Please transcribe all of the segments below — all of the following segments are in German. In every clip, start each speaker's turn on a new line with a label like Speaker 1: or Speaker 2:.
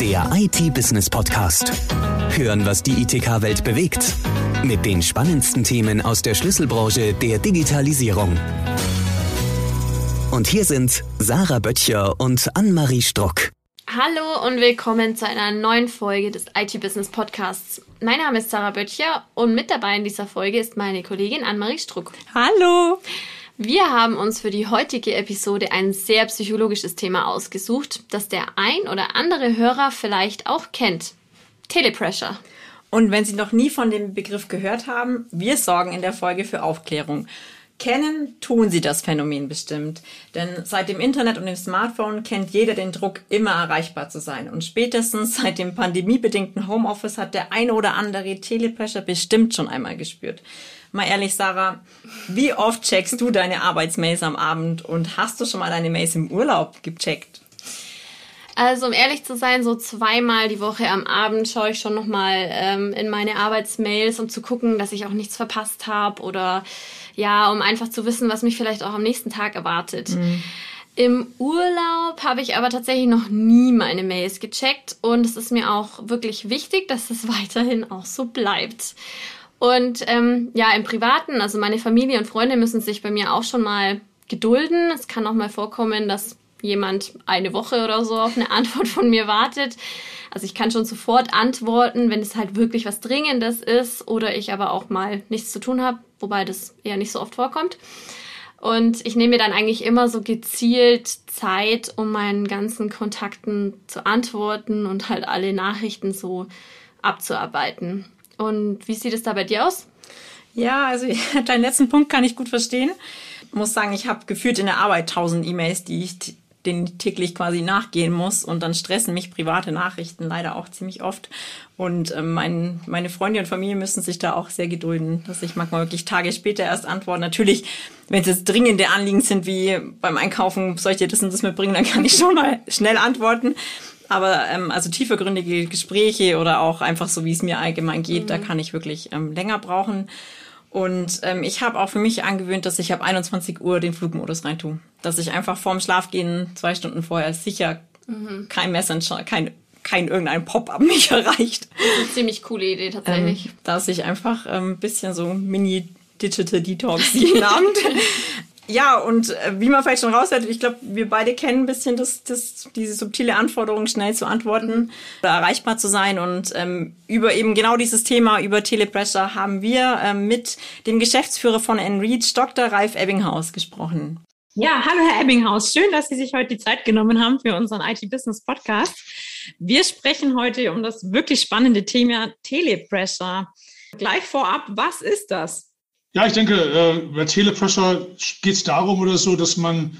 Speaker 1: Der IT-Business-Podcast. Hören, was die ITK-Welt bewegt. Mit den spannendsten Themen aus der Schlüsselbranche der Digitalisierung. Und hier sind Sarah Böttcher und Annemarie Struck.
Speaker 2: Hallo und willkommen zu einer neuen Folge des IT-Business Podcasts. Mein Name ist Sarah Böttcher und mit dabei in dieser Folge ist meine Kollegin Annemarie Struck.
Speaker 3: Hallo!
Speaker 2: Wir haben uns für die heutige Episode ein sehr psychologisches Thema ausgesucht, das der ein oder andere Hörer vielleicht auch kennt. Telepressure.
Speaker 3: Und wenn Sie noch nie von dem Begriff gehört haben, wir sorgen in der Folge für Aufklärung. Kennen tun Sie das Phänomen bestimmt. Denn seit dem Internet und dem Smartphone kennt jeder den Druck, immer erreichbar zu sein. Und spätestens seit dem pandemiebedingten Homeoffice hat der eine oder andere Telepressure bestimmt schon einmal gespürt. Mal ehrlich, Sarah, wie oft checkst du deine Arbeitsmails am Abend und hast du schon mal deine Mails im Urlaub gecheckt?
Speaker 2: Also um ehrlich zu sein, so zweimal die Woche am Abend schaue ich schon nochmal ähm, in meine Arbeitsmails, um zu gucken, dass ich auch nichts verpasst habe oder ja, um einfach zu wissen, was mich vielleicht auch am nächsten Tag erwartet. Mhm. Im Urlaub habe ich aber tatsächlich noch nie meine Mails gecheckt und es ist mir auch wirklich wichtig, dass es weiterhin auch so bleibt. Und ähm, ja, im Privaten, also meine Familie und Freunde müssen sich bei mir auch schon mal gedulden. Es kann auch mal vorkommen, dass jemand eine Woche oder so auf eine Antwort von mir wartet. Also ich kann schon sofort antworten, wenn es halt wirklich was Dringendes ist oder ich aber auch mal nichts zu tun habe, wobei das eher nicht so oft vorkommt. Und ich nehme mir dann eigentlich immer so gezielt Zeit, um meinen ganzen Kontakten zu antworten und halt alle Nachrichten so abzuarbeiten. Und wie sieht es da bei dir aus?
Speaker 3: Ja, also deinen letzten Punkt kann ich gut verstehen. Ich muss sagen, ich habe gefühlt in der Arbeit tausend E-Mails, die ich den täglich quasi nachgehen muss und dann stressen mich private Nachrichten leider auch ziemlich oft. Und ähm, mein, meine Freunde und Familie müssen sich da auch sehr gedulden, dass ich manchmal wirklich Tage später erst antworte. Natürlich, wenn es jetzt dringende Anliegen sind, wie beim Einkaufen, soll ich dir das und das mitbringen, dann kann ich schon mal schnell antworten. Aber ähm, also tiefergründige Gespräche oder auch einfach so, wie es mir allgemein geht, mhm. da kann ich wirklich ähm, länger brauchen. Und ähm, ich habe auch für mich angewöhnt, dass ich ab 21 Uhr den Flugmodus reintue. Dass ich einfach vorm Schlafgehen zwei Stunden vorher sicher mhm. kein Messenger, kein kein irgendein Pop-up mich erreicht.
Speaker 2: Ziemlich coole Idee tatsächlich.
Speaker 3: Ähm, dass ich einfach ein ähm, bisschen so Mini Digital Detox jeden Abend ja, und äh, wie man vielleicht schon raushört, ich glaube, wir beide kennen ein bisschen das, das, diese subtile Anforderung, schnell zu antworten oder erreichbar zu sein. Und ähm, über eben genau dieses Thema, über Telepressure, haben wir ähm, mit dem Geschäftsführer von Enreach, Dr. Ralf Ebbinghaus, gesprochen.
Speaker 4: Ja, hallo Herr Ebbinghaus. Schön, dass Sie sich heute die Zeit genommen haben für unseren IT-Business-Podcast. Wir sprechen heute um das wirklich spannende Thema Telepressure. Gleich vorab, was ist das?
Speaker 5: Ja, ich denke, äh, bei Telepressure geht es darum oder so, dass man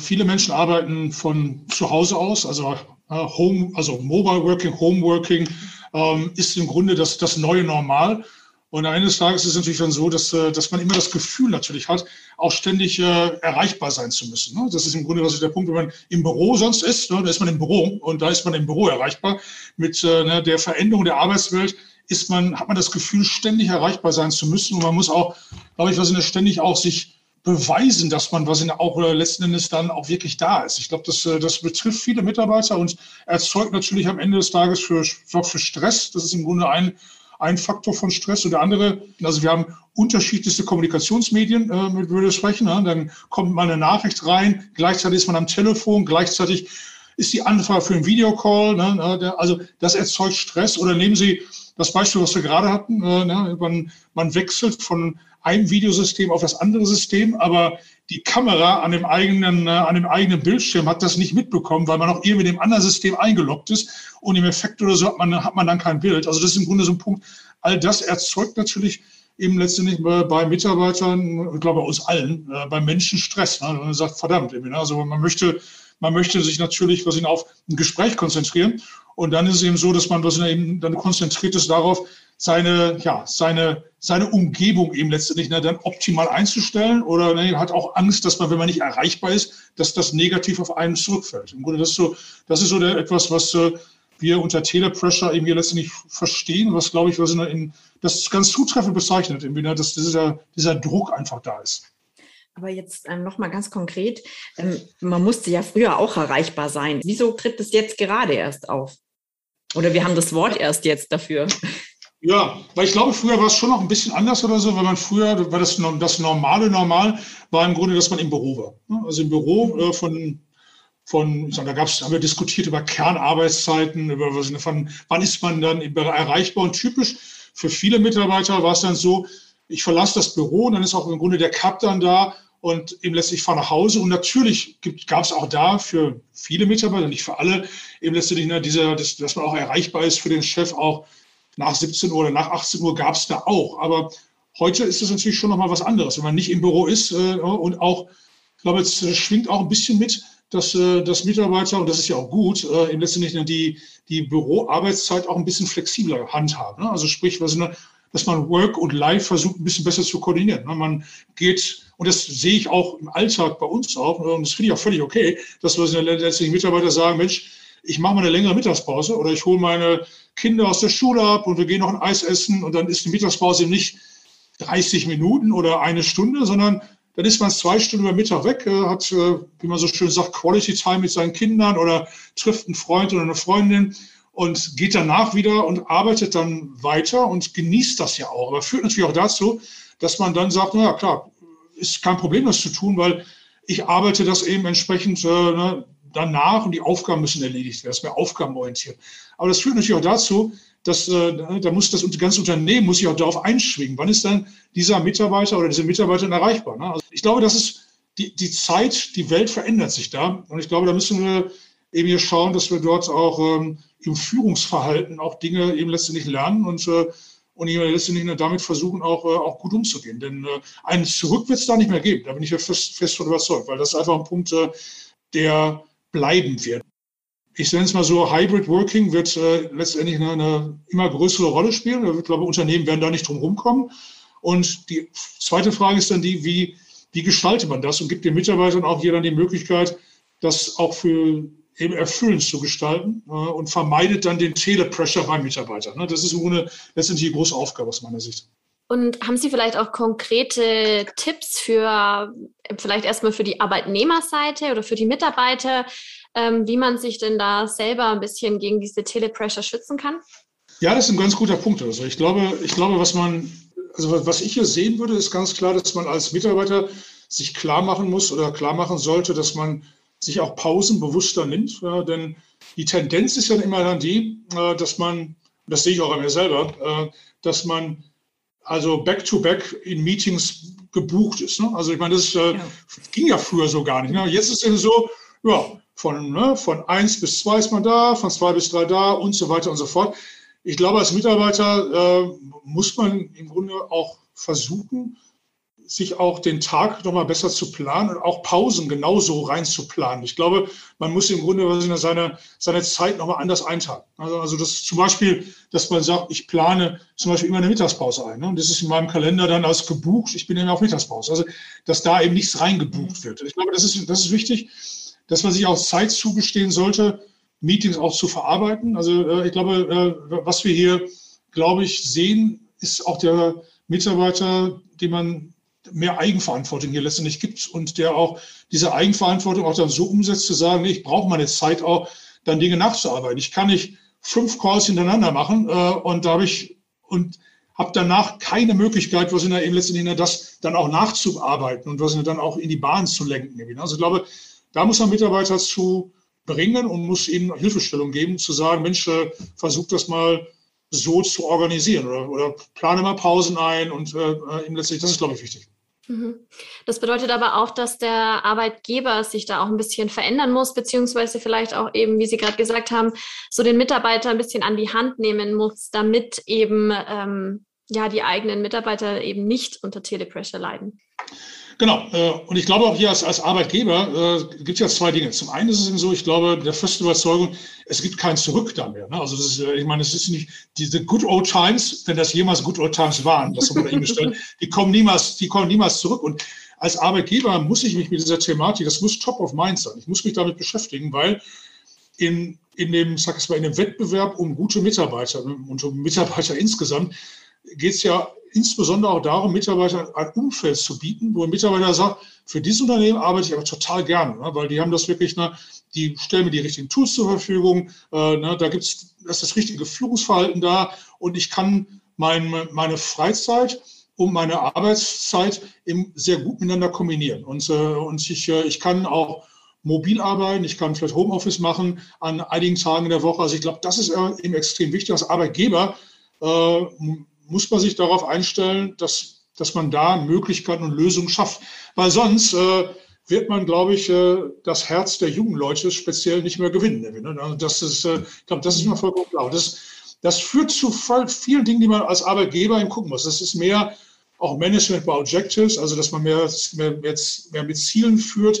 Speaker 5: viele Menschen arbeiten von zu Hause aus, also äh, Home, also Mobile Working, Home Working ähm, ist im Grunde das, das neue Normal. Und eines Tages ist es natürlich dann so, dass, äh, dass man immer das Gefühl natürlich hat, auch ständig äh, erreichbar sein zu müssen. Ne? Das ist im Grunde das ist der Punkt, wenn man im Büro sonst ist, ne? da ist man im Büro und da ist man im Büro erreichbar. Mit äh, ne, der Veränderung der Arbeitswelt ist man, hat man das Gefühl, ständig erreichbar sein zu müssen. Und man muss auch, glaube ich, was in der ständig auch sich beweisen, dass man was in der auch äh, letzten Endes dann auch wirklich da ist. Ich glaube, das, äh, das betrifft viele Mitarbeiter und erzeugt natürlich am Ende des Tages für, für Stress. Das ist im Grunde ein, ein Faktor von Stress. Und der andere, also wir haben unterschiedlichste Kommunikationsmedien, äh, mit wir sprechen. Ne? Dann kommt mal eine Nachricht rein, gleichzeitig ist man am Telefon, gleichzeitig ist die Anfrage für einen Videocall. Ne? Also das erzeugt Stress. Oder nehmen Sie das Beispiel, was wir gerade hatten, äh, ne, man, man wechselt von einem Videosystem auf das andere System, aber die Kamera an dem eigenen, äh, an dem eigenen Bildschirm hat das nicht mitbekommen, weil man auch irgendwie dem anderen System eingeloggt ist und im Effekt oder so hat man, hat man dann kein Bild. Also das ist im Grunde so ein Punkt. All das erzeugt natürlich eben letztendlich bei, bei Mitarbeitern, ich glaube bei uns allen, äh, bei Menschen Stress. Ne? Man sagt, verdammt, ne? also man möchte, man möchte sich natürlich was ihn auf ein Gespräch konzentrieren und dann ist es eben so, dass man eben dann konzentriert ist darauf, seine, ja, seine, seine Umgebung eben letztendlich ne, dann optimal einzustellen oder ne, hat auch Angst, dass man, wenn man nicht erreichbar ist, dass das negativ auf einen zurückfällt. Im Grunde das ist so, das ist so der, etwas, was äh, wir unter Telepressure eben hier letztendlich verstehen, was glaube ich, was in, in, das ganz zutreffend bezeichnet, irgendwie, ne, dass dieser, dieser Druck einfach da ist.
Speaker 3: Aber jetzt ähm, nochmal ganz konkret, ähm, man musste ja früher auch erreichbar sein. Wieso tritt es jetzt gerade erst auf? Oder wir haben das Wort erst jetzt dafür.
Speaker 5: Ja, weil ich glaube, früher war es schon noch ein bisschen anders oder so, weil man früher, war das, das normale Normal war im Grunde, dass man im Büro war. Also im Büro äh, von, von ich sag, da gab's, haben wir diskutiert über Kernarbeitszeiten, über was, von wann ist man dann erreichbar und typisch für viele Mitarbeiter war es dann so, ich verlasse das Büro und dann ist auch im Grunde der Cup dann da und eben letztlich fahre nach Hause. Und natürlich gab es auch da für viele Mitarbeiter, nicht für alle, eben letztlich ne, dieser, das, dass man auch erreichbar ist für den Chef auch nach 17 Uhr oder nach 18 Uhr gab es da auch. Aber heute ist es natürlich schon nochmal was anderes, wenn man nicht im Büro ist äh, und auch, ich glaube, es schwingt auch ein bisschen mit, dass, äh, dass Mitarbeiter, und das ist ja auch gut, äh, im letzten die, die Büroarbeitszeit auch ein bisschen flexibler handhaben. Ne? Also sprich, was eine, dass man Work und Life versucht, ein bisschen besser zu koordinieren. Ne? Man geht, und das sehe ich auch im Alltag bei uns auch, und das finde ich auch völlig okay, dass wir letztlich Mitarbeiter sagen, Mensch, ich mache mal eine längere Mittagspause oder ich hole meine Kinder aus der Schule ab und wir gehen noch ein Eis essen und dann ist die Mittagspause nicht 30 Minuten oder eine Stunde, sondern dann ist man zwei Stunden über Mittag weg, äh, hat, äh, wie man so schön sagt, Quality Time mit seinen Kindern oder trifft einen Freund oder eine Freundin und geht danach wieder und arbeitet dann weiter und genießt das ja auch. Aber führt natürlich auch dazu, dass man dann sagt, naja, klar, ist kein Problem, das zu tun, weil ich arbeite das eben entsprechend äh, ne, danach und die Aufgaben müssen erledigt werden. Das ist mehr aufgabenorientiert. Aber das führt natürlich auch dazu, dass äh, da muss das ganze Unternehmen muss sich auch darauf einschwingen. Wann ist dann dieser Mitarbeiter oder diese Mitarbeiterin erreichbar? Ne? Also ich glaube, das ist die, die Zeit, die Welt verändert sich da. Und ich glaube, da müssen wir eben hier schauen, dass wir dort auch ähm, im Führungsverhalten auch Dinge eben letztendlich lernen und, äh, und letztendlich damit versuchen, auch, äh, auch gut umzugehen. Denn äh, einen Zurück wird es da nicht mehr geben. Da bin ich ja fest, fest von überzeugt, weil das einfach ein Punkt, äh, der bleiben wird. Ich nenne es mal so, Hybrid Working wird äh, letztendlich eine, eine, immer größere Rolle spielen. Ich glaube, Unternehmen werden da nicht drum rumkommen. Und die zweite Frage ist dann die, wie, wie gestaltet man das und gibt den Mitarbeitern auch hier dann die Möglichkeit, das auch für eben erfüllend zu gestalten äh, und vermeidet dann den Telepressure beim Mitarbeiter. Ne? Das ist Grunde letztendlich die große Aufgabe aus meiner Sicht.
Speaker 2: Und haben Sie vielleicht auch konkrete Tipps für vielleicht erstmal für die Arbeitnehmerseite oder für die Mitarbeiter, ähm, wie man sich denn da selber ein bisschen gegen diese Telepressure schützen kann?
Speaker 5: Ja, das ist ein ganz guter Punkt. Also ich glaube, ich glaube, was man, also was ich hier sehen würde, ist ganz klar, dass man als Mitarbeiter sich klar machen muss oder klar machen sollte, dass man sich auch Pausen bewusster nimmt. Ja, denn die Tendenz ist ja immer dann die, äh, dass man, das sehe ich auch an mir selber, äh, dass man also back-to-back -back in Meetings gebucht ist. Ne? Also ich meine, das äh, ja. ging ja früher so gar nicht. Ne? Jetzt ist es so, ja, von, ne, von eins bis zwei ist man da, von zwei bis drei da und so weiter und so fort. Ich glaube, als Mitarbeiter äh, muss man im Grunde auch versuchen, sich auch den Tag nochmal besser zu planen und auch Pausen genauso rein zu planen. Ich glaube, man muss im Grunde seine, seine Zeit nochmal anders einteilen. Also, also das zum Beispiel, dass man sagt, ich plane zum Beispiel immer eine Mittagspause ein. Ne? Und das ist in meinem Kalender dann als gebucht, ich bin immer auf Mittagspause. Also, dass da eben nichts reingebucht wird. Ich glaube, das ist, das ist wichtig, dass man sich auch Zeit zugestehen sollte, Meetings auch zu verarbeiten. Also äh, ich glaube, äh, was wir hier, glaube ich, sehen, ist auch der Mitarbeiter, den man mehr Eigenverantwortung hier letztendlich gibt und der auch diese Eigenverantwortung auch dann so umsetzt, zu sagen, ich brauche meine Zeit auch, dann Dinge nachzuarbeiten. Ich kann nicht fünf Calls hintereinander machen äh, und da habe ich und habe danach keine Möglichkeit, was in der eben letztendlich das dann auch nachzuarbeiten und was dann auch in die Bahn zu lenken. Also ich glaube, da muss man Mitarbeiter zu bringen und muss ihnen Hilfestellung geben, zu sagen, Mensch, äh, versuch das mal so zu organisieren oder, oder plane mal Pausen ein und äh, äh letztlich, das ist, glaube ich, wichtig.
Speaker 2: Mhm. Das bedeutet aber auch, dass der Arbeitgeber sich da auch ein bisschen verändern muss, beziehungsweise vielleicht auch eben, wie Sie gerade gesagt haben, so den Mitarbeiter ein bisschen an die Hand nehmen muss, damit eben ähm, ja die eigenen Mitarbeiter eben nicht unter Telepressure leiden.
Speaker 5: Genau. Äh, und ich glaube auch hier als, als Arbeitgeber äh, gibt es ja zwei Dinge. Zum einen ist es eben so, ich glaube, der festen Überzeugung, es gibt kein Zurück da mehr. Ne? Also das ist, äh, ich meine, es ist nicht diese Good Old Times, wenn das jemals Good Old Times waren, das haben wir dahingestellt, die kommen niemals, die kommen niemals zurück. Und als Arbeitgeber muss ich mich mit dieser Thematik, das muss top of mind sein. Ich muss mich damit beschäftigen, weil in, in dem, sag ich mal, in dem Wettbewerb um gute Mitarbeiter und um Mitarbeiter insgesamt geht es ja insbesondere auch darum, Mitarbeitern ein Umfeld zu bieten, wo ein Mitarbeiter sagt, für dieses Unternehmen arbeite ich aber total gerne, ne, weil die haben das wirklich, ne, die stellen mir die richtigen Tools zur Verfügung. Äh, ne, da gibt's, das, das richtige Führungsverhalten da und ich kann mein, meine Freizeit und meine Arbeitszeit eben sehr gut miteinander kombinieren. Und, äh, und ich, äh, ich kann auch mobil arbeiten, ich kann vielleicht Homeoffice machen an einigen Tagen in der Woche. Also ich glaube, das ist eben extrem wichtig. Als Arbeitgeber äh, muss man sich darauf einstellen, dass, dass man da Möglichkeiten und Lösungen schafft. Weil sonst äh, wird man, glaube ich, äh, das Herz der jungen Leute speziell nicht mehr gewinnen. Ne? Also das ist, äh, ich glaube, das ist mir vollkommen klar. Das, das führt zu vielen Dingen, die man als Arbeitgeber gucken muss. Das ist mehr auch Management by Objectives, also dass man mehr, mehr, mehr mit Zielen führt.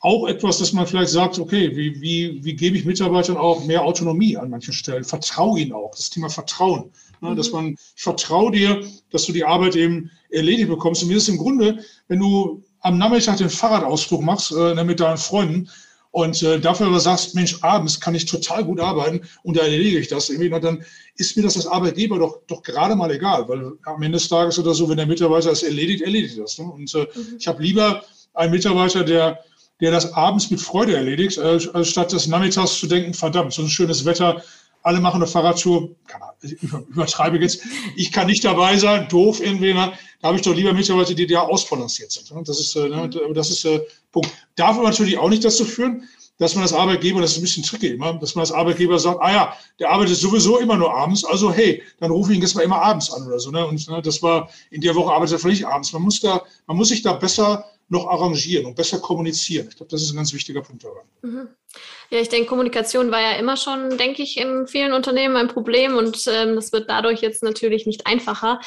Speaker 5: Auch etwas, dass man vielleicht sagt, okay, wie, wie, wie gebe ich Mitarbeitern auch mehr Autonomie an manchen Stellen? Vertraue ihnen auch, das Thema Vertrauen. Ne, mhm. Dass man, ich vertraue dir, dass du die Arbeit eben erledigt bekommst. Und mir ist im Grunde, wenn du am Nachmittag den Fahrradausflug machst äh, mit deinen Freunden und äh, dafür aber sagst, Mensch, abends kann ich total gut arbeiten und da erledige ich das, irgendwie, dann ist mir das als Arbeitgeber doch, doch gerade mal egal, weil am Ende des Tages oder so, wenn der Mitarbeiter es erledigt, erledigt das. Ne? Und äh, mhm. ich habe lieber einen Mitarbeiter, der der das abends mit Freude erledigt, äh, statt des Nachmittags zu denken, verdammt, so ein schönes Wetter, alle machen eine Fahrradtour, ich übertreibe jetzt, ich kann nicht dabei sein, doof irgendwie, da habe ich doch lieber Mitarbeiter, die da ausbalanciert sind. Ne? Das ist, äh, ne, das ist äh, Punkt. Darf aber natürlich auch nicht dazu führen, dass man als Arbeitgeber, das ist ein bisschen tricky immer, dass man als Arbeitgeber sagt, ah ja, der arbeitet sowieso immer nur abends, also hey, dann rufe ich ihn jetzt mal immer abends an oder so. Ne? Und ne, das war, in der Woche arbeitet er vielleicht abends. Man muss da, man muss sich da besser noch arrangieren und besser kommunizieren. Ich glaube, das ist ein ganz wichtiger Punkt daran.
Speaker 2: Mhm. Ja, ich denke, Kommunikation war ja immer schon, denke ich, in vielen Unternehmen ein Problem und ähm, das wird dadurch jetzt natürlich nicht einfacher.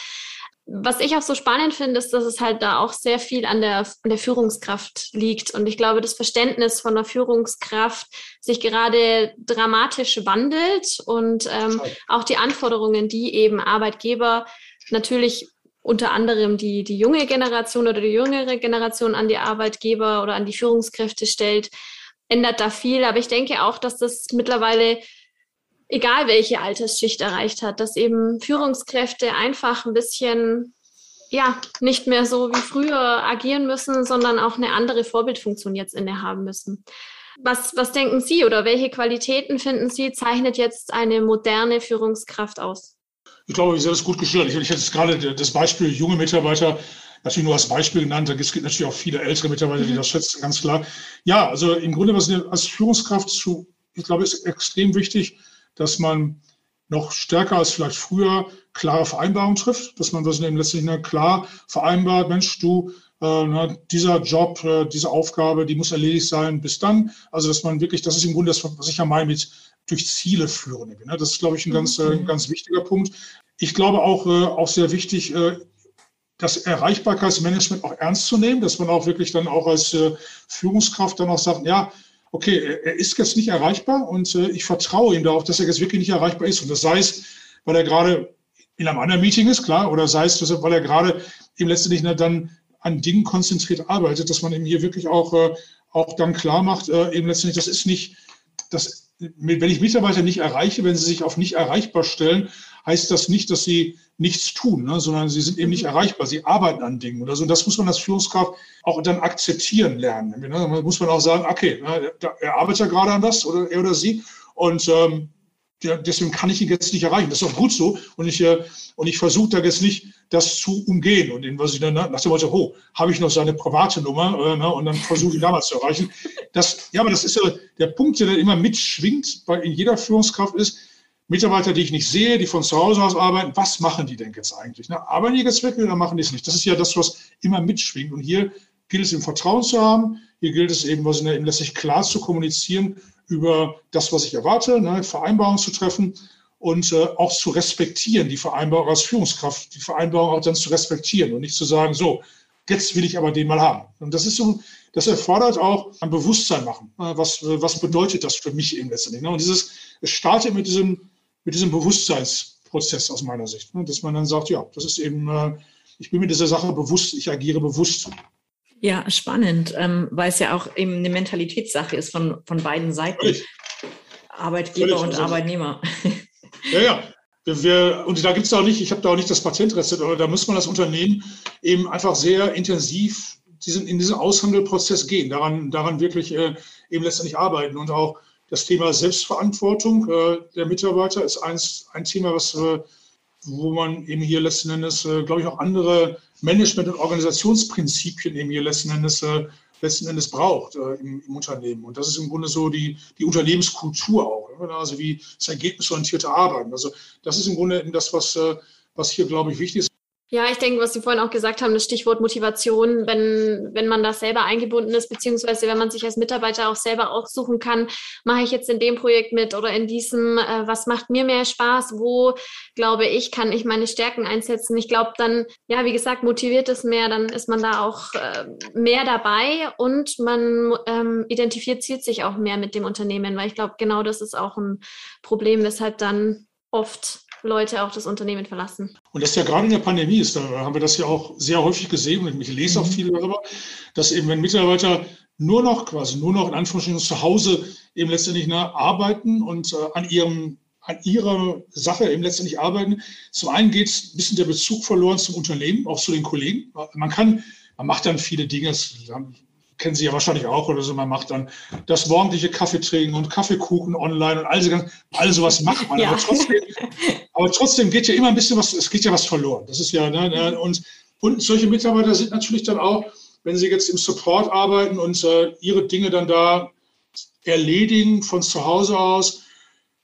Speaker 2: Was ich auch so spannend finde, ist, dass es halt da auch sehr viel an der, an der Führungskraft liegt. Und ich glaube, das Verständnis von der Führungskraft sich gerade dramatisch wandelt und ähm, auch die Anforderungen, die eben Arbeitgeber natürlich unter anderem die, die junge Generation oder die jüngere Generation an die Arbeitgeber oder an die Führungskräfte stellt, ändert da viel. Aber ich denke auch, dass das mittlerweile, egal welche Altersschicht erreicht hat, dass eben Führungskräfte einfach ein bisschen, ja, nicht mehr so wie früher agieren müssen, sondern auch eine andere Vorbildfunktion jetzt innehaben müssen. Was, was denken Sie oder welche Qualitäten finden Sie, zeichnet jetzt eine moderne Führungskraft aus?
Speaker 5: Ich glaube, Sie haben das gut geschildert. Ich, ich hätte jetzt gerade das Beispiel junge Mitarbeiter natürlich nur als Beispiel genannt. Es gibt natürlich auch viele ältere Mitarbeiter, die mhm. das schätzen, ganz klar. Ja, also im Grunde, was als Führungskraft zu, ich glaube, ist extrem wichtig, dass man noch stärker als vielleicht früher klare Vereinbarungen trifft, dass man das eben letztlich klar vereinbart, Mensch, du, äh, na, dieser Job, äh, diese Aufgabe, die muss erledigt sein bis dann. Also dass man wirklich, das ist im Grunde das, was ich ja meine mit durch Ziele führen. Ne? Das ist, glaube ich, ein ganz, äh, ein ganz wichtiger Punkt. Ich glaube auch, äh, auch sehr wichtig, äh, das Erreichbarkeitsmanagement auch ernst zu nehmen, dass man auch wirklich dann auch als Führungskraft dann auch sagt, ja, okay, er ist jetzt nicht erreichbar und ich vertraue ihm darauf, dass er jetzt wirklich nicht erreichbar ist. Und das sei es, weil er gerade in einem anderen Meeting ist, klar, oder sei es, weil er gerade eben letztendlich dann an Dingen konzentriert arbeitet, dass man ihm hier wirklich auch, auch dann klar macht, eben letztendlich, das ist nicht, das wenn ich Mitarbeiter nicht erreiche, wenn sie sich auf nicht erreichbar stellen, heißt das nicht, dass sie nichts tun, ne, sondern sie sind eben nicht mhm. erreichbar. Sie arbeiten an Dingen oder so. Und das muss man als Führungskraft auch dann akzeptieren lernen. Ne? Da muss man auch sagen, okay, ne, er arbeitet ja gerade an das oder er oder sie. Und ähm, deswegen kann ich ihn jetzt nicht erreichen. Das ist auch gut so. Und ich, äh, und ich versuche da jetzt nicht, das zu umgehen. Und in, was ich dann nach dem Motto, oh, habe ich noch seine private Nummer? Äh, ne, und dann versuche ich damals zu erreichen. Das, ja, aber das ist ja der Punkt, der immer mitschwingt bei in jeder Führungskraft ist, Mitarbeiter, die ich nicht sehe, die von zu Hause aus arbeiten, was machen die denn jetzt eigentlich? Ne? Arbeiten die jetzt wirklich oder machen die es nicht? Das ist ja das, was immer mitschwingt. Und hier gilt es, im Vertrauen zu haben. Hier gilt es eben, was in der, eben letztlich klar zu kommunizieren über das, was ich erwarte, ne, Vereinbarungen zu treffen und äh, auch zu respektieren, die Vereinbarung als Führungskraft, die Vereinbarung auch dann zu respektieren und nicht zu sagen, so, jetzt will ich aber den mal haben. Und das ist so, das erfordert auch ein Bewusstsein machen. Ne, was, was bedeutet das für mich eben letztendlich? Ne? Und dieses, es startet mit diesem, mit diesem Bewusstseinsprozess aus meiner Sicht, ne? dass man dann sagt, ja, das ist eben, äh, ich bin mir dieser Sache bewusst, ich agiere bewusst.
Speaker 3: Ja, spannend, ähm, weil es ja auch eben eine Mentalitätssache ist von, von beiden Seiten. Völlig. Arbeitgeber Völlig. und Arbeitnehmer.
Speaker 5: Ja, ja. Wir, wir, und da gibt es auch nicht, ich habe da auch nicht das Patentrezept, aber da muss man das Unternehmen eben einfach sehr intensiv diesen, in diesen Aushandelprozess gehen, daran, daran wirklich äh, eben letztendlich arbeiten und auch das Thema Selbstverantwortung äh, der Mitarbeiter ist eins, ein Thema, was, äh, wo man eben hier letzten Endes, äh, glaube ich, auch andere Management- und Organisationsprinzipien eben hier letzten Endes, äh, letzten Endes braucht äh, im, im, Unternehmen. Und das ist im Grunde so die, die Unternehmenskultur auch, ne? also wie das ergebnisorientierte Arbeiten. Also das ist im Grunde das, was, äh, was hier, glaube ich, wichtig ist.
Speaker 2: Ja, ich denke, was Sie vorhin auch gesagt haben, das Stichwort Motivation, wenn, wenn man da selber eingebunden ist, beziehungsweise wenn man sich als Mitarbeiter auch selber aussuchen kann, mache ich jetzt in dem Projekt mit oder in diesem, äh, was macht mir mehr Spaß, wo, glaube ich, kann ich meine Stärken einsetzen. Ich glaube dann, ja, wie gesagt, motiviert es mehr, dann ist man da auch äh, mehr dabei und man ähm, identifiziert sich auch mehr mit dem Unternehmen, weil ich glaube, genau das ist auch ein Problem, weshalb dann oft Leute auch das Unternehmen verlassen.
Speaker 5: Und das ist ja gerade in der Pandemie ist, da haben wir das ja auch sehr häufig gesehen und ich lese auch mhm. viel darüber, dass eben wenn Mitarbeiter nur noch quasi nur noch in Anführungsstrichen zu Hause eben letztendlich ne, arbeiten und äh, an ihrem an ihrer Sache eben letztendlich arbeiten. Zum einen geht ein bisschen der Bezug verloren zum Unternehmen, auch zu den Kollegen. Man kann, man macht dann viele Dinge, kennen Sie ja wahrscheinlich auch oder so, man macht dann das morgendliche Kaffee trinken und Kaffeekuchen online und all, all sowas macht man. Ja. Aber, trotzdem, aber trotzdem geht ja immer ein bisschen was, es geht ja was verloren. Das ist ja, ne, ne, und, und solche Mitarbeiter sind natürlich dann auch, wenn sie jetzt im Support arbeiten und äh, ihre Dinge dann da erledigen von zu Hause aus,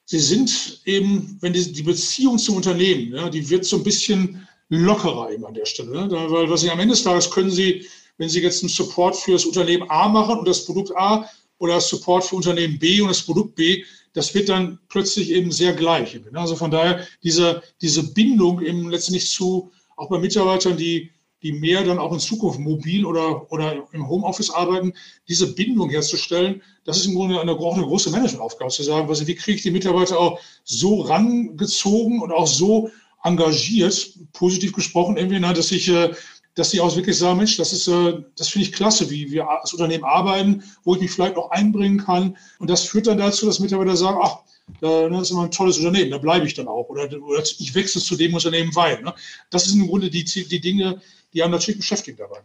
Speaker 5: sie sind eben, wenn die, die Beziehung zum Unternehmen, ja, die wird so ein bisschen lockerer eben an der Stelle. Ne? Weil was sie am Ende des Tages können sie wenn Sie jetzt einen Support für das Unternehmen A machen und das Produkt A oder Support für Unternehmen B und das Produkt B, das wird dann plötzlich eben sehr gleich. Also von daher diese, diese Bindung eben letztendlich zu, auch bei Mitarbeitern, die, die mehr dann auch in Zukunft mobil oder, oder im Homeoffice arbeiten, diese Bindung herzustellen, das ist im Grunde eine, eine große Managementaufgabe, zu sagen, also wie kriege ich die Mitarbeiter auch so rangezogen und auch so engagiert, positiv gesprochen, irgendwie, dass ich, äh, dass die auch wirklich sagen, Mensch, das ist, äh, das finde ich klasse, wie wir als Unternehmen arbeiten, wo ich mich vielleicht auch einbringen kann. Und das führt dann dazu, dass Mitarbeiter sagen, ach, das ist immer ein tolles Unternehmen, da bleibe ich dann auch. Oder, oder ich wechsle zu dem Unternehmen weil. Ne? Das sind im Grunde die, die Dinge, die haben natürlich beschäftigt dabei.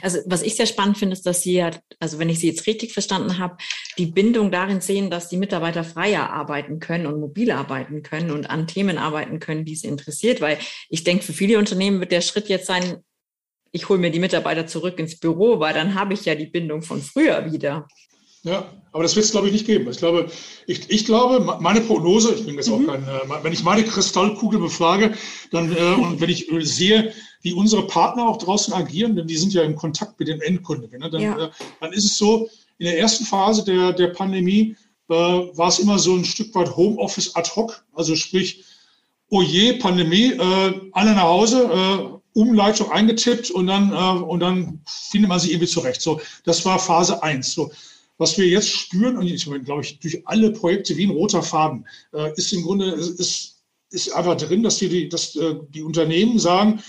Speaker 3: Also was ich sehr spannend finde, ist, dass Sie ja, also wenn ich Sie jetzt richtig verstanden habe, die Bindung darin sehen, dass die Mitarbeiter freier arbeiten können und mobil arbeiten können und an Themen arbeiten können, die sie interessiert. Weil ich denke, für viele Unternehmen wird der Schritt jetzt sein, ich hole mir die Mitarbeiter zurück ins Büro, weil dann habe ich ja die Bindung von früher wieder.
Speaker 5: Ja, aber das wird es, glaube ich, nicht geben. Ich glaube, ich, ich glaube, meine Prognose, ich bin jetzt mhm. auch kein, äh, wenn ich meine Kristallkugel befrage, dann, äh, und wenn ich sehe, wie unsere Partner auch draußen agieren, denn die sind ja im Kontakt mit den Endkunden, ne, dann, ja. äh, dann ist es so, in der ersten Phase der, der Pandemie äh, war es immer so ein Stück weit Homeoffice ad hoc, also sprich, oh je, Pandemie, äh, alle nach Hause, äh, Umleitung eingetippt und dann, äh, und dann findet man sich irgendwie zurecht. So, das war Phase 1. So, was wir jetzt spüren, und ich meine, glaube ich, durch alle Projekte wie ein roter Faden, äh, ist im Grunde, ist, ist einfach drin, dass die, dass, äh, die Unternehmen sagen,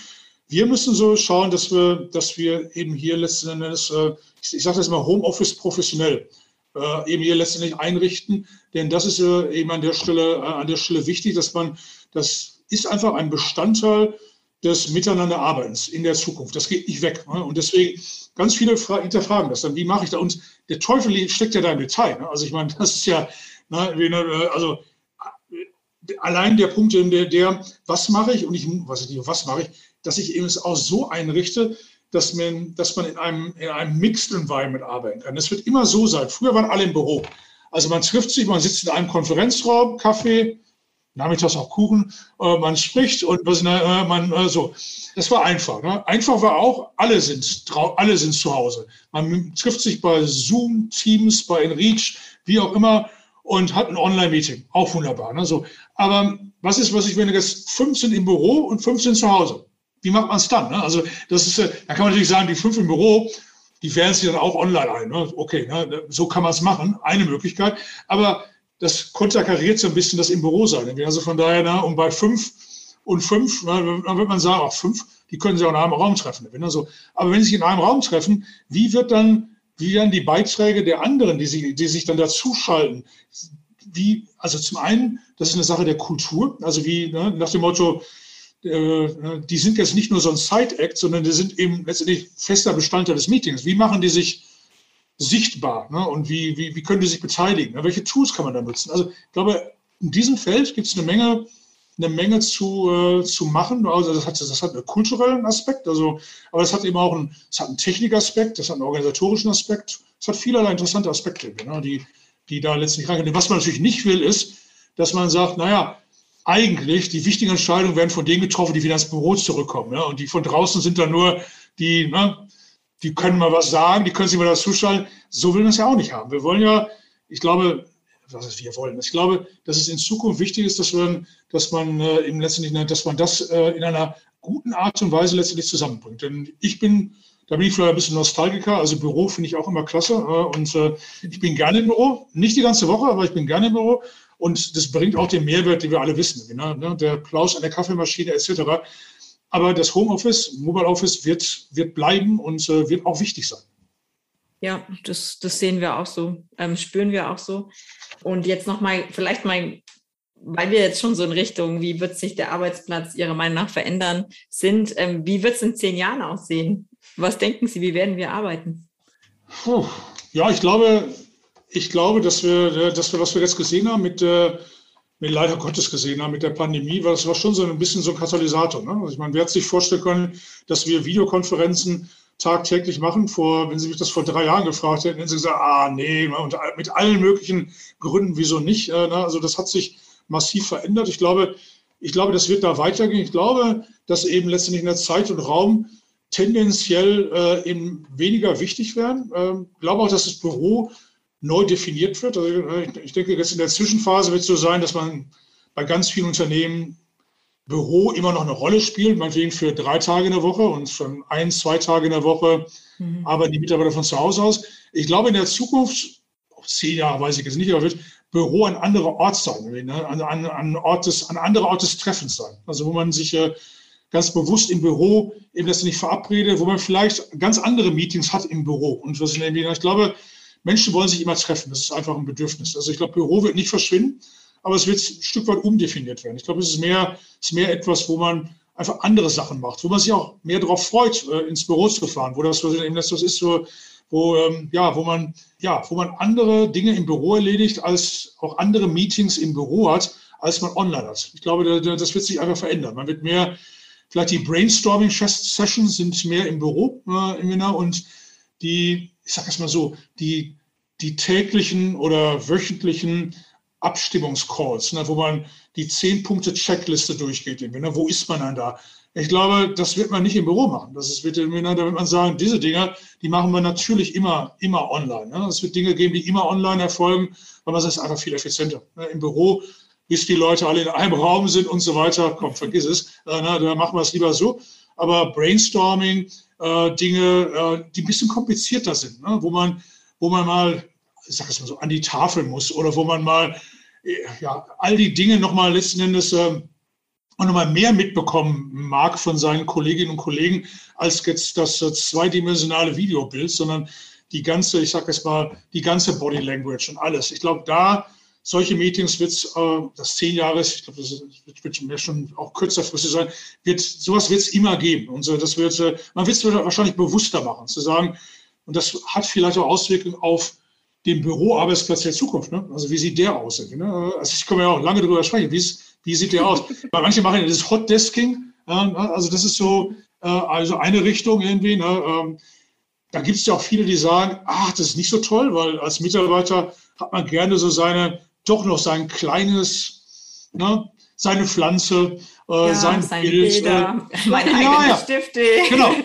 Speaker 5: wir müssen so schauen, dass wir, dass wir eben hier letzten Endes, äh, ich, ich sage das mal, Homeoffice professionell äh, eben hier letztendlich einrichten. Denn das ist äh, eben an der Stelle, äh, an der Stelle wichtig, dass man, das ist einfach ein Bestandteil des Miteinanderarbeitens in der Zukunft. Das geht nicht weg. Ne? Und deswegen, ganz viele hinterfragen das dann, wie mache ich da? Und der Teufel steckt ja da im Detail. Ne? Also ich meine, das ist ja, ne, ne also allein der Punkt, der, der was mache ich und ich, was, was mache ich, dass ich eben es auch so einrichte, dass man, dass man in einem, in einem Mixed Environment arbeiten kann. Das wird immer so sein. Früher waren alle im Büro. Also man trifft sich, man sitzt in einem Konferenzraum, Kaffee, nachmittags auch Kuchen, äh, man spricht und was, äh, man äh, so. Das war einfach. Ne? Einfach war auch, alle sind, alle sind zu Hause. Man trifft sich bei Zoom, Teams, bei Enreach, wie auch immer und hat ein Online-Meeting. Auch wunderbar. Ne? So. Aber was ist, was ich, wenn jetzt 15 im Büro und 15 zu Hause? Wie macht man es dann? Ne? Also das ist, äh, da kann man natürlich sagen, die fünf im Büro, die wählen sich dann auch online ein. Ne? Okay, ne? so kann man es machen, eine Möglichkeit. Aber das konterkariert so ein bisschen das im Büro sein. Also von daher, na, und bei fünf und fünf, na, dann wird man sagen, auch fünf, die können sich auch in einem Raum treffen. Also, aber wenn sie sich in einem Raum treffen, wie wird dann, wie werden die Beiträge der anderen, die, sie, die sich dann dazuschalten? Wie, also zum einen, das ist eine Sache der Kultur, also wie ne, nach dem Motto, äh, die sind jetzt nicht nur so ein Side-Act, sondern die sind eben letztendlich fester Bestandteil des Meetings. Wie machen die sich sichtbar ne? und wie, wie, wie können die sich beteiligen? Ne? Welche Tools kann man da nutzen? Also ich glaube, in diesem Feld gibt es eine Menge, eine Menge zu, äh, zu machen. Also das hat, das hat einen kulturellen Aspekt, also, aber das hat eben auch einen, einen Technikaspekt, das hat einen organisatorischen Aspekt, es hat vielerlei interessante Aspekte, ne? die, die da letztlich reingehen. Was man natürlich nicht will, ist, dass man sagt, naja, eigentlich die wichtigen Entscheidungen werden von denen getroffen, die wieder ins Büro zurückkommen. Ja? Und die von draußen sind dann nur die, ne, die können mal was sagen, die können sich mal dazu schalten. So will man es ja auch nicht haben. Wir wollen ja, ich glaube, was wir wollen. Ich glaube, dass es in Zukunft wichtig ist, dass man, dass man äh, im letztendlich, dass man das äh, in einer guten Art und Weise letztendlich zusammenbringt. Denn ich bin, da bin ich vielleicht ein bisschen Nostalgiker. Also Büro finde ich auch immer klasse. Äh, und äh, ich bin gerne im Büro. Nicht die ganze Woche, aber ich bin gerne im Büro. Und das bringt auch den Mehrwert, den wir alle wissen. Ne? Der Applaus an der Kaffeemaschine etc. Aber das Homeoffice, Mobile Office wird, wird bleiben und äh, wird auch wichtig sein.
Speaker 3: Ja, das, das sehen wir auch so, ähm, spüren wir auch so. Und jetzt nochmal, vielleicht mal, weil wir jetzt schon so in Richtung, wie wird sich der Arbeitsplatz Ihrer Meinung nach verändern sind, ähm, wie wird es in zehn Jahren aussehen? Was denken Sie, wie werden wir arbeiten?
Speaker 5: Puh. Ja, ich glaube, ich glaube, dass wir, dass wir, was wir jetzt gesehen haben mit, äh, mit leider Gottes gesehen haben mit der Pandemie, war das war schon so ein bisschen so ein Katalysator. Ne? Also ich meine, wer hat sich vorstellen können, dass wir Videokonferenzen tagtäglich machen? Vor, wenn Sie mich das vor drei Jahren gefragt hätten, hätten Sie gesagt, ah nee, und mit allen möglichen Gründen, wieso nicht? Äh, ne? Also das hat sich massiv verändert. Ich glaube, ich glaube, das wird da weitergehen. Ich glaube, dass eben letztendlich in der Zeit und Raum tendenziell äh, eben weniger wichtig werden. Ähm, ich glaube auch, dass das Büro neu definiert wird. Also ich denke, jetzt in der Zwischenphase wird es so sein, dass man bei ganz vielen Unternehmen Büro immer noch eine Rolle spielt, meinetwegen für drei Tage in der Woche und schon ein, zwei Tage in der Woche mhm. arbeiten die Mitarbeiter von zu Hause aus. Ich glaube, in der Zukunft, zehn Jahre weiß ich jetzt nicht, aber wird Büro ein anderer Ort sein, ne? an, an, an, Ort des, ein anderer Ort des Treffens sein. Also wo man sich äh, ganz bewusst im Büro eben das nicht verabredet, wo man vielleicht ganz andere Meetings hat im Büro. Und was ich glaube, Menschen wollen sich immer treffen. Das ist einfach ein Bedürfnis. Also ich glaube, Büro wird nicht verschwinden, aber es wird ein Stück weit umdefiniert werden. Ich glaube, es ist mehr, ist mehr etwas, wo man einfach andere Sachen macht, wo man sich auch mehr darauf freut, äh, ins Büro zu fahren, wo das, eben das ist, so, wo, ähm, ja, wo man, ja, wo man andere Dinge im Büro erledigt, als auch andere Meetings im Büro hat, als man online hat. Ich glaube, das wird sich einfach verändern. Man wird mehr, vielleicht die Brainstorming-Sessions sind mehr im Büro äh, und die ich sage es mal so, die, die täglichen oder wöchentlichen Abstimmungscalls, ne, wo man die zehn Punkte Checkliste durchgeht. Ne, wo ist man dann da? Ich glaube, das wird man nicht im Büro machen. Das ist, wird, da wird man sagen, diese Dinge, die machen wir natürlich immer, immer online. Ne? Es wird Dinge geben, die immer online erfolgen, weil man ist einfach viel effizienter. Ne? Im Büro, bis die Leute alle in einem Raum sind und so weiter, komm, vergiss es, äh, na, da machen wir es lieber so. Aber Brainstorming, äh, Dinge, äh, die ein bisschen komplizierter sind, ne? wo, man, wo man mal, ich sag es mal so, an die Tafel muss oder wo man mal äh, ja, all die Dinge nochmal letzten Endes äh, auch nochmal mehr mitbekommen mag von seinen Kolleginnen und Kollegen als jetzt das äh, zweidimensionale Videobild, sondern die ganze, ich sag es mal, die ganze Body Language und alles. Ich glaube, da solche Meetings wird es, äh, das zehn Jahre ist, ich glaube, das wird, wird schon auch kürzerfristig sein, wird, sowas wird es immer geben. Und so, das wird, äh, man wird es wahrscheinlich bewusster machen, zu sagen, und das hat vielleicht auch Auswirkungen auf den Büroarbeitsplatz der Zukunft. Ne? Also wie sieht der aus? Ne? Also ich kann ja auch lange darüber sprechen, wie sieht der aus? Weil manche machen ja das Hot Desking, äh, also das ist so äh, also eine Richtung irgendwie. Ne? Ähm, da gibt es ja auch viele, die sagen, ach, das ist nicht so toll, weil als Mitarbeiter hat man gerne so seine doch noch sein kleines, ne, seine Pflanze, äh, ja, sein seine Bild. Bilder, äh, meine ja, eigenen ja. Stifte. Genau.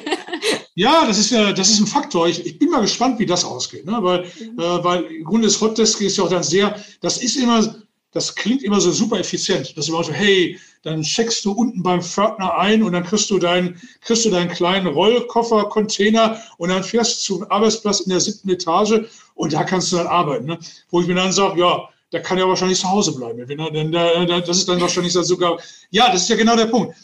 Speaker 5: Ja, das ist ja, das ist ein Faktor. Ich, ich bin mal gespannt, wie das ausgeht, ne? weil, mhm. äh, weil im Grunde das Hotdesk ist ja auch dann sehr, das ist immer, das klingt immer so super effizient. Das ist immer so, hey, dann checkst du unten beim Pförtner ein und dann kriegst du deinen, kriegst du deinen kleinen Rollkoffer, Container und dann fährst du zum Arbeitsplatz in der siebten Etage und da kannst du dann arbeiten. Ne? Wo ich mir dann sage, ja, der kann ja wahrscheinlich zu Hause bleiben. Denn das ist dann wahrscheinlich sogar, ja, das ist ja genau der Punkt.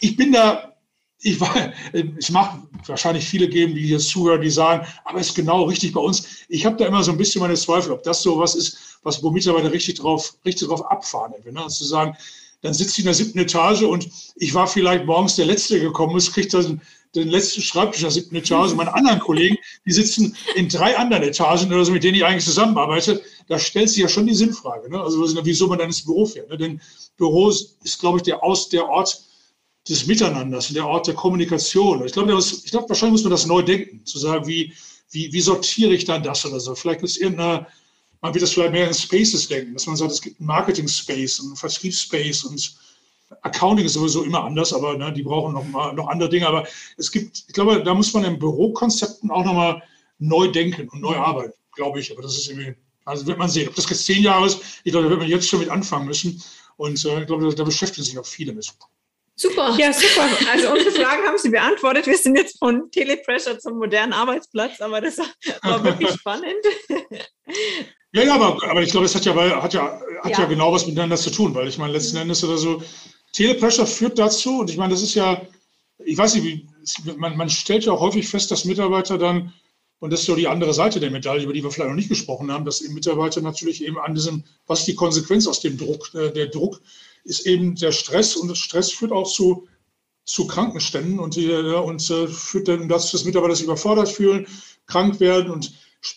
Speaker 5: Ich bin da, ich war, es macht wahrscheinlich viele geben, die hier zuhören, die sagen, aber es ist genau richtig bei uns. Ich habe da immer so ein bisschen meine Zweifel, ob das so was ist, was wo Mitarbeiter richtig drauf, richtig drauf abfahren. Ne? Also zu sagen, dann sitzt ich in der siebten Etage und ich war vielleicht morgens der Letzte gekommen ist, kriegt dann den letzten Schreibtisch der siebten Etage. Meine anderen Kollegen, die sitzen in drei anderen Etagen oder so, mit denen ich eigentlich zusammenarbeite. Da stellt sich ja schon die Sinnfrage. Ne? Also wieso man dann ins Büro fährt. Ne? Denn Büro ist, glaube ich, der, Aus, der Ort des Miteinanders, der Ort der Kommunikation. Ich glaube, ich wahrscheinlich muss man das neu denken, zu sagen, wie, wie, wie sortiere ich dann das oder so. Vielleicht ist irgendeine, man wird das vielleicht mehr in Spaces denken, dass man sagt, es gibt einen Marketing-Space, einen Vertriebsspace und Accounting ist sowieso immer anders, aber ne, die brauchen noch, mal, noch andere Dinge. Aber es gibt, ich glaube, da muss man in Bürokonzepten auch nochmal neu denken und neu arbeiten, glaube ich. Aber das ist irgendwie, also wird man sehen. Ob das jetzt zehn Jahre ist, ich glaube, da wird man jetzt schon mit anfangen müssen. Und äh, ich glaube, da, da beschäftigen sich auch viele mit.
Speaker 4: Super. Ja, super. Also unsere Fragen haben Sie beantwortet. Wir sind jetzt von Telepressure zum modernen Arbeitsplatz, aber das war wirklich spannend.
Speaker 5: Ja, ja, aber, aber ich glaube, es hat ja, hat, ja, hat ja. ja genau was miteinander zu tun, weil ich meine, letzten Endes oder so, Telepressure führt dazu, und ich meine, das ist ja, ich weiß nicht, wie, man, man stellt ja auch häufig fest, dass Mitarbeiter dann, und das ist so die andere Seite der Medaille, über die wir vielleicht noch nicht gesprochen haben, dass Mitarbeiter natürlich eben an diesem, was die Konsequenz aus dem Druck? Äh, der Druck ist eben der Stress und Stress führt auch zu, zu Krankenständen und, die, und äh, führt dann dazu, dass Mitarbeiter sich überfordert fühlen, krank werden und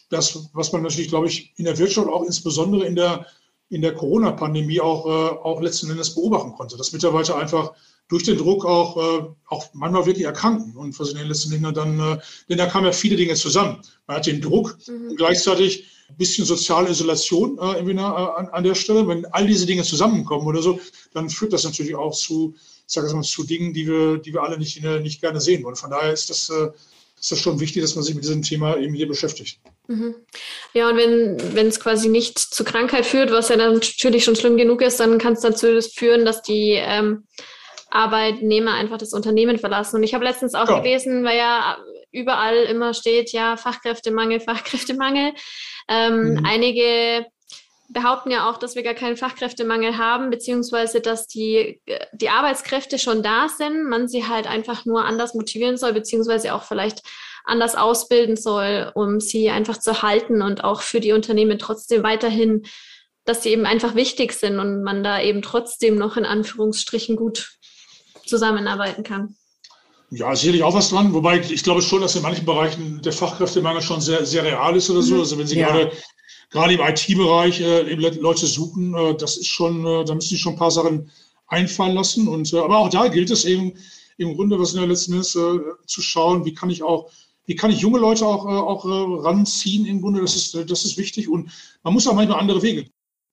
Speaker 5: das, was man natürlich, glaube ich, in der Wirtschaft auch insbesondere in der, in der Corona-Pandemie auch, äh, auch letzten Endes beobachten konnte, dass Mitarbeiter einfach durch den Druck auch, äh, auch manchmal wirklich erkranken und was in den letzten Jahren dann, äh, denn da kamen ja viele Dinge zusammen. Man hat den Druck mhm. und gleichzeitig ein bisschen soziale Isolation äh, an, an der Stelle. Wenn all diese Dinge zusammenkommen oder so, dann führt das natürlich auch zu, ich sage mal, zu Dingen, die wir, die wir alle nicht, nicht gerne sehen wollen. Von daher ist das, äh, ist das schon wichtig, dass man sich mit diesem Thema eben hier beschäftigt.
Speaker 2: Mhm. Ja, und wenn, wenn es quasi nicht zu Krankheit führt, was ja dann natürlich schon schlimm genug ist, dann kann es dazu führen, dass die ähm, Arbeitnehmer einfach das Unternehmen verlassen. Und ich habe letztens auch ja. gelesen, weil ja überall immer steht, ja, Fachkräftemangel, Fachkräftemangel. Ähm, mhm. Einige behaupten ja auch, dass wir gar keinen Fachkräftemangel haben, beziehungsweise dass die, die Arbeitskräfte schon da sind, man sie halt einfach nur anders motivieren soll, beziehungsweise auch vielleicht anders ausbilden soll, um sie einfach zu halten und auch für die Unternehmen trotzdem weiterhin, dass sie eben einfach wichtig sind und man da eben trotzdem noch in Anführungsstrichen gut zusammenarbeiten kann.
Speaker 5: Ja, sicherlich auch was dran, wobei ich glaube schon, dass in manchen Bereichen der Fachkräftemangel schon sehr, sehr real ist oder so. Mhm. Also wenn Sie ja. gerade gerade im IT-Bereich äh, eben Leute suchen, äh, das ist schon, äh, da müssen Sie schon ein paar Sachen einfallen lassen. Und, äh, aber auch da gilt es eben im Grunde, was in der letzten ist, äh, zu schauen, wie kann ich auch, wie kann ich junge Leute auch, äh, auch äh, ranziehen im Grunde, das ist, das ist wichtig und man muss auch manchmal andere Wege.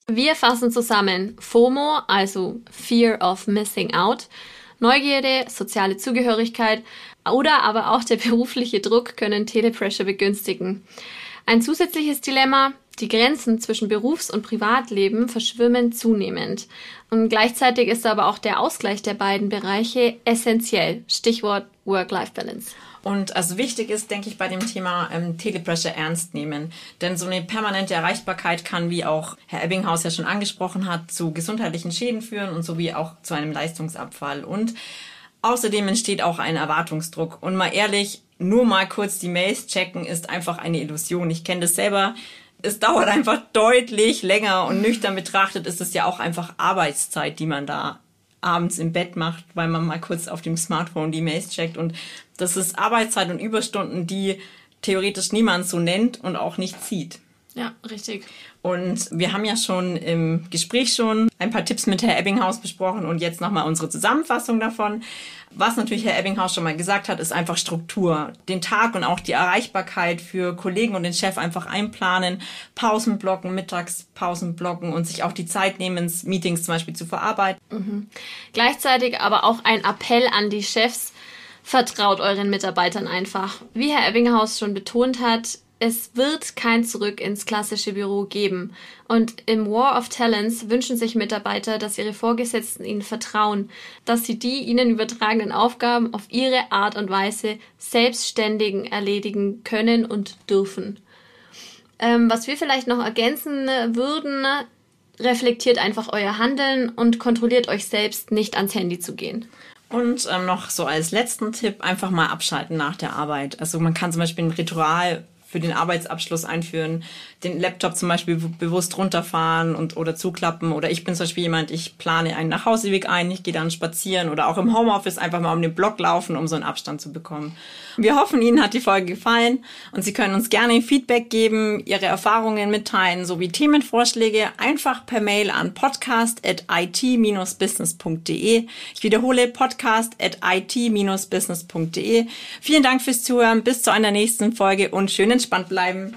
Speaker 2: Wir fassen zusammen FOMO, also Fear of Missing Out, Neugierde, soziale Zugehörigkeit oder aber auch der berufliche Druck können Telepressure begünstigen. Ein zusätzliches Dilemma, die Grenzen zwischen Berufs- und Privatleben verschwimmen zunehmend. Und gleichzeitig ist aber auch der Ausgleich der beiden Bereiche essentiell. Stichwort Work-Life-Balance.
Speaker 3: Und also wichtig ist, denke ich, bei dem Thema ähm, Telepressure ernst nehmen. Denn so eine permanente Erreichbarkeit kann, wie auch Herr Ebbinghaus ja schon angesprochen hat, zu gesundheitlichen Schäden führen und sowie auch zu einem Leistungsabfall. Und außerdem entsteht auch ein Erwartungsdruck. Und mal ehrlich, nur mal kurz die Mails checken ist einfach eine Illusion. Ich kenne das selber es dauert einfach deutlich länger und nüchtern betrachtet ist es ja auch einfach Arbeitszeit, die man da abends im Bett macht, weil man mal kurz auf dem Smartphone die Mails checkt und das ist Arbeitszeit und Überstunden, die theoretisch niemand so nennt und auch nicht zieht.
Speaker 2: Ja, richtig.
Speaker 3: Und wir haben ja schon im Gespräch schon ein paar Tipps mit Herr Ebbinghaus besprochen und jetzt nochmal unsere Zusammenfassung davon. Was natürlich Herr Ebbinghaus schon mal gesagt hat, ist einfach Struktur. Den Tag und auch die Erreichbarkeit für Kollegen und den Chef einfach einplanen, Pausen blocken, Mittagspausen blocken und sich auch die Zeit nehmen, Meetings zum Beispiel zu verarbeiten.
Speaker 2: Mhm. Gleichzeitig aber auch ein Appell an die Chefs, vertraut euren Mitarbeitern einfach. Wie Herr Ebbinghaus schon betont hat, es wird kein Zurück ins klassische Büro geben. Und im War of Talents wünschen sich Mitarbeiter, dass ihre Vorgesetzten ihnen vertrauen, dass sie die ihnen übertragenen Aufgaben auf ihre Art und Weise selbstständigen erledigen können und dürfen. Ähm, was wir vielleicht noch ergänzen würden, reflektiert einfach euer Handeln und kontrolliert euch selbst, nicht ans Handy zu gehen.
Speaker 3: Und ähm, noch so als letzten Tipp, einfach mal abschalten nach der Arbeit. Also man kann zum Beispiel ein Ritual für den Arbeitsabschluss einführen, den Laptop zum Beispiel bewusst runterfahren und oder zuklappen. Oder ich bin zum Beispiel jemand, ich plane einen Nachhauseweg ein, ich gehe dann spazieren oder auch im Homeoffice einfach mal um den Block laufen, um so einen Abstand zu bekommen. Wir hoffen, Ihnen hat die Folge gefallen und Sie können uns gerne Feedback geben, Ihre Erfahrungen mitteilen sowie Themenvorschläge einfach per Mail an podcast.it-business.de. Ich wiederhole podcast.it-business.de. Vielen Dank fürs Zuhören. Bis zu einer nächsten Folge und schön entspannt bleiben.